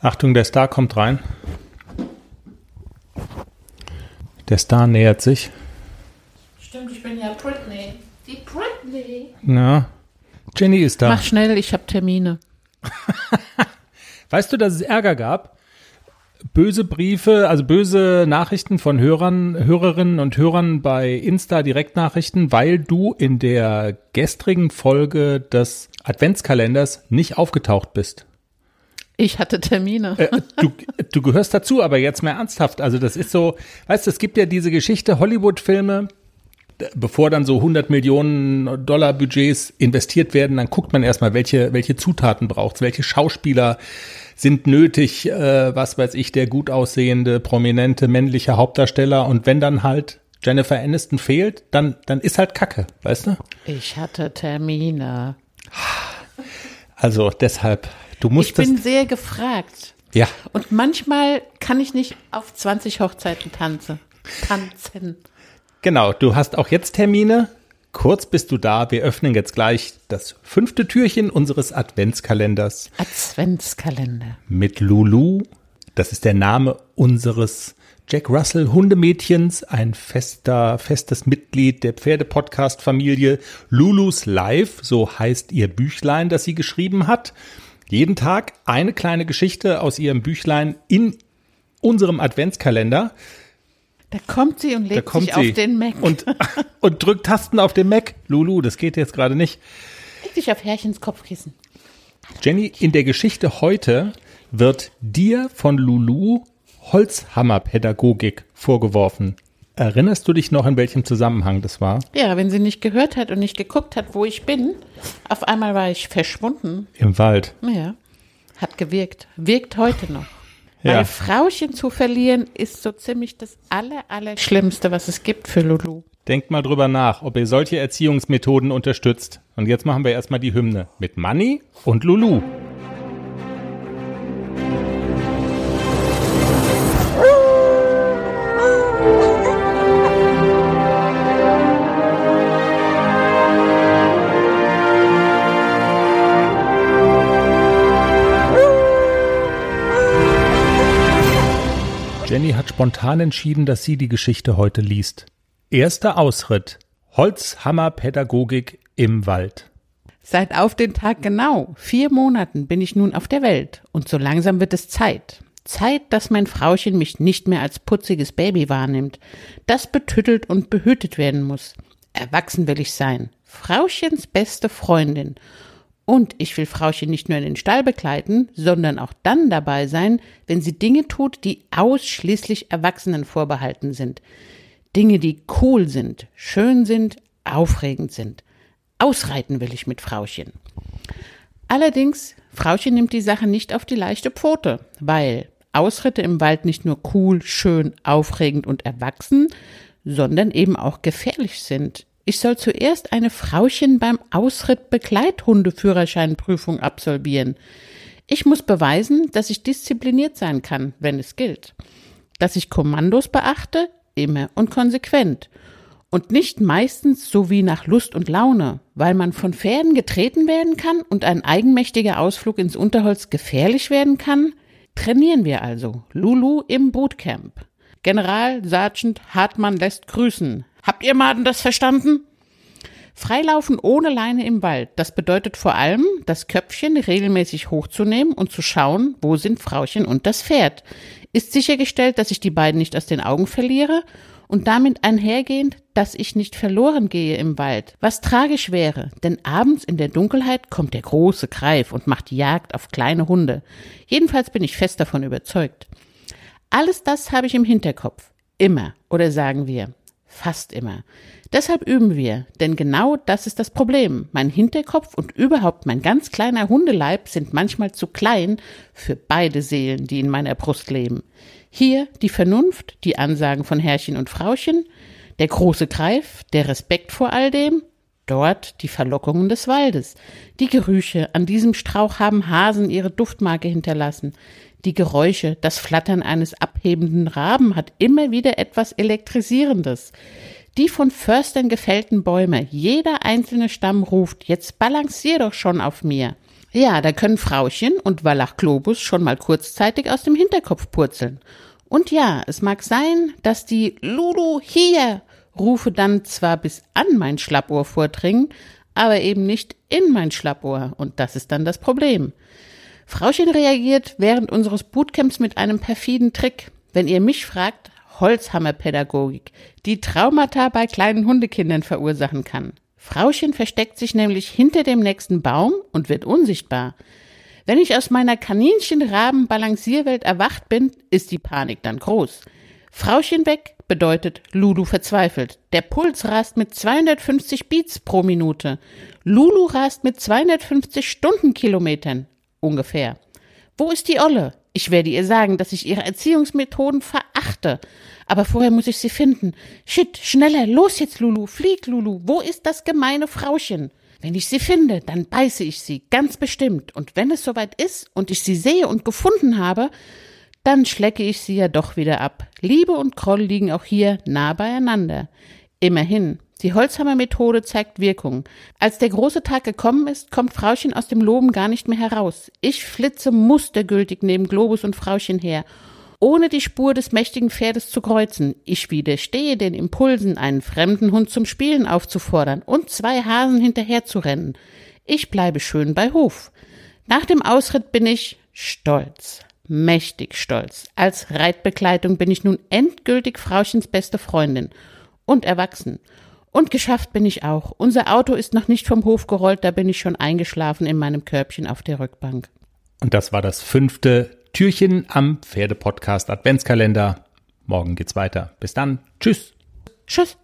Achtung, der Star kommt rein. Der Star nähert sich. Stimmt, ich bin ja Britney. Die Britney. Ja. Jenny ist da. Mach schnell, ich habe Termine. Weißt du, dass es Ärger gab? Böse Briefe, also böse Nachrichten von Hörern, Hörerinnen und Hörern bei Insta Direktnachrichten, weil du in der gestrigen Folge des Adventskalenders nicht aufgetaucht bist. Ich hatte Termine. Äh, du, du gehörst dazu, aber jetzt mehr ernsthaft. Also das ist so, weißt du, es gibt ja diese Geschichte, Hollywood-Filme, bevor dann so 100 Millionen Dollar Budgets investiert werden, dann guckt man erstmal, welche, welche Zutaten braucht welche Schauspieler sind nötig, äh, was weiß ich, der gut aussehende, prominente männliche Hauptdarsteller. Und wenn dann halt Jennifer Aniston fehlt, dann, dann ist halt Kacke, weißt du? Ich hatte Termine. Also deshalb, du musst. Ich bin sehr gefragt. Ja. Und manchmal kann ich nicht auf 20 Hochzeiten tanzen. Tanzen. Genau, du hast auch jetzt Termine. Kurz bist du da. Wir öffnen jetzt gleich das fünfte Türchen unseres Adventskalenders. Adventskalender. Mit Lulu. Das ist der Name unseres Jack Russell Hundemädchens, ein fester, festes Mitglied der Pferdepodcast-Familie Lulus Live, so heißt ihr Büchlein, das sie geschrieben hat. Jeden Tag eine kleine Geschichte aus ihrem Büchlein in unserem Adventskalender. Da kommt sie und legt sich sie auf den Mac. Und, und drückt Tasten auf den Mac. Lulu, das geht jetzt gerade nicht. Leg dich auf Herrchens Kopfkissen. Jenny, in der Geschichte heute wird dir von Lulu Holzhammerpädagogik vorgeworfen. Erinnerst du dich noch, in welchem Zusammenhang das war? Ja, wenn sie nicht gehört hat und nicht geguckt hat, wo ich bin, auf einmal war ich verschwunden. Im Wald. Ja, hat gewirkt. Wirkt heute noch. Ja. Weil Frauchen zu verlieren ist so ziemlich das aller, aller Schlimmste, was es gibt für Lulu. Denkt mal drüber nach, ob ihr solche Erziehungsmethoden unterstützt. Und jetzt machen wir erstmal die Hymne mit Manni und Lulu. Spontan entschieden, dass sie die Geschichte heute liest. Erster Ausritt. Holzhammerpädagogik im Wald. Seit auf den Tag genau vier Monaten bin ich nun auf der Welt und so langsam wird es Zeit. Zeit, dass mein Frauchen mich nicht mehr als putziges Baby wahrnimmt, das betüttelt und behütet werden muss. Erwachsen will ich sein. Frauchens beste Freundin. Und ich will Frauchen nicht nur in den Stall begleiten, sondern auch dann dabei sein, wenn sie Dinge tut, die ausschließlich Erwachsenen vorbehalten sind. Dinge, die cool sind, schön sind, aufregend sind. Ausreiten will ich mit Frauchen. Allerdings, Frauchen nimmt die Sache nicht auf die leichte Pfote, weil Ausritte im Wald nicht nur cool, schön, aufregend und erwachsen, sondern eben auch gefährlich sind. Ich soll zuerst eine Frauchen beim Ausritt Begleithundeführerscheinprüfung absolvieren. Ich muss beweisen, dass ich diszipliniert sein kann, wenn es gilt. Dass ich Kommandos beachte, immer und konsequent. Und nicht meistens so wie nach Lust und Laune, weil man von Pferden getreten werden kann und ein eigenmächtiger Ausflug ins Unterholz gefährlich werden kann, trainieren wir also. Lulu im Bootcamp. General Sergeant Hartmann lässt grüßen. Habt ihr Maden das verstanden? Freilaufen ohne Leine im Wald, das bedeutet vor allem, das Köpfchen regelmäßig hochzunehmen und zu schauen, wo sind Frauchen und das Pferd. Ist sichergestellt, dass ich die beiden nicht aus den Augen verliere und damit einhergehend, dass ich nicht verloren gehe im Wald, was tragisch wäre, denn abends in der Dunkelheit kommt der große Greif und macht Jagd auf kleine Hunde. Jedenfalls bin ich fest davon überzeugt. Alles das habe ich im Hinterkopf. Immer, oder sagen wir, fast immer. Deshalb üben wir, denn genau das ist das Problem. Mein Hinterkopf und überhaupt mein ganz kleiner Hundeleib sind manchmal zu klein für beide Seelen, die in meiner Brust leben. Hier die Vernunft, die Ansagen von Herrchen und Frauchen, der große Greif, der Respekt vor all dem, dort die Verlockungen des Waldes. Die Gerüche, an diesem Strauch haben Hasen ihre Duftmarke hinterlassen. Die Geräusche, das Flattern eines abhebenden Raben hat immer wieder etwas Elektrisierendes. Die von Förstern gefällten Bäume, jeder einzelne Stamm ruft, jetzt balancier doch schon auf mir. Ja, da können Frauchen und Wallach Globus schon mal kurzzeitig aus dem Hinterkopf purzeln. Und ja, es mag sein, dass die Lulu hier Rufe dann zwar bis an mein Schlappohr vordringen, aber eben nicht in mein Schlappohr. Und das ist dann das Problem. Frauchen reagiert während unseres Bootcamps mit einem perfiden Trick. Wenn ihr mich fragt, Holzhammerpädagogik, die Traumata bei kleinen Hundekindern verursachen kann. Frauchen versteckt sich nämlich hinter dem nächsten Baum und wird unsichtbar. Wenn ich aus meiner Kaninchen-Raben-Balancierwelt erwacht bin, ist die Panik dann groß. Frauchen weg bedeutet Lulu verzweifelt. Der Puls rast mit 250 Beats pro Minute. Lulu rast mit 250 Stundenkilometern. Ungefähr. Wo ist die Olle? Ich werde ihr sagen, dass ich ihre Erziehungsmethoden verachte. Aber vorher muss ich sie finden. Shit, schneller, los jetzt, Lulu, flieg, Lulu. Wo ist das gemeine Frauchen? Wenn ich sie finde, dann beiße ich sie, ganz bestimmt. Und wenn es soweit ist und ich sie sehe und gefunden habe, dann schlecke ich sie ja doch wieder ab. Liebe und Groll liegen auch hier nah beieinander. Immerhin, die Holzhammer-Methode zeigt Wirkung. Als der große Tag gekommen ist, kommt Frauchen aus dem Loben gar nicht mehr heraus. Ich flitze mustergültig neben Globus und Frauchen her, ohne die Spur des mächtigen Pferdes zu kreuzen. Ich widerstehe den Impulsen, einen fremden Hund zum Spielen aufzufordern und zwei Hasen hinterherzurennen. Ich bleibe schön bei Hof. Nach dem Ausritt bin ich stolz mächtig stolz. Als Reitbegleitung bin ich nun endgültig Frauchens beste Freundin und erwachsen. Und geschafft bin ich auch. Unser Auto ist noch nicht vom Hof gerollt, da bin ich schon eingeschlafen in meinem Körbchen auf der Rückbank. Und das war das fünfte Türchen am Pferdepodcast Adventskalender. Morgen geht's weiter. Bis dann. Tschüss. Tschüss.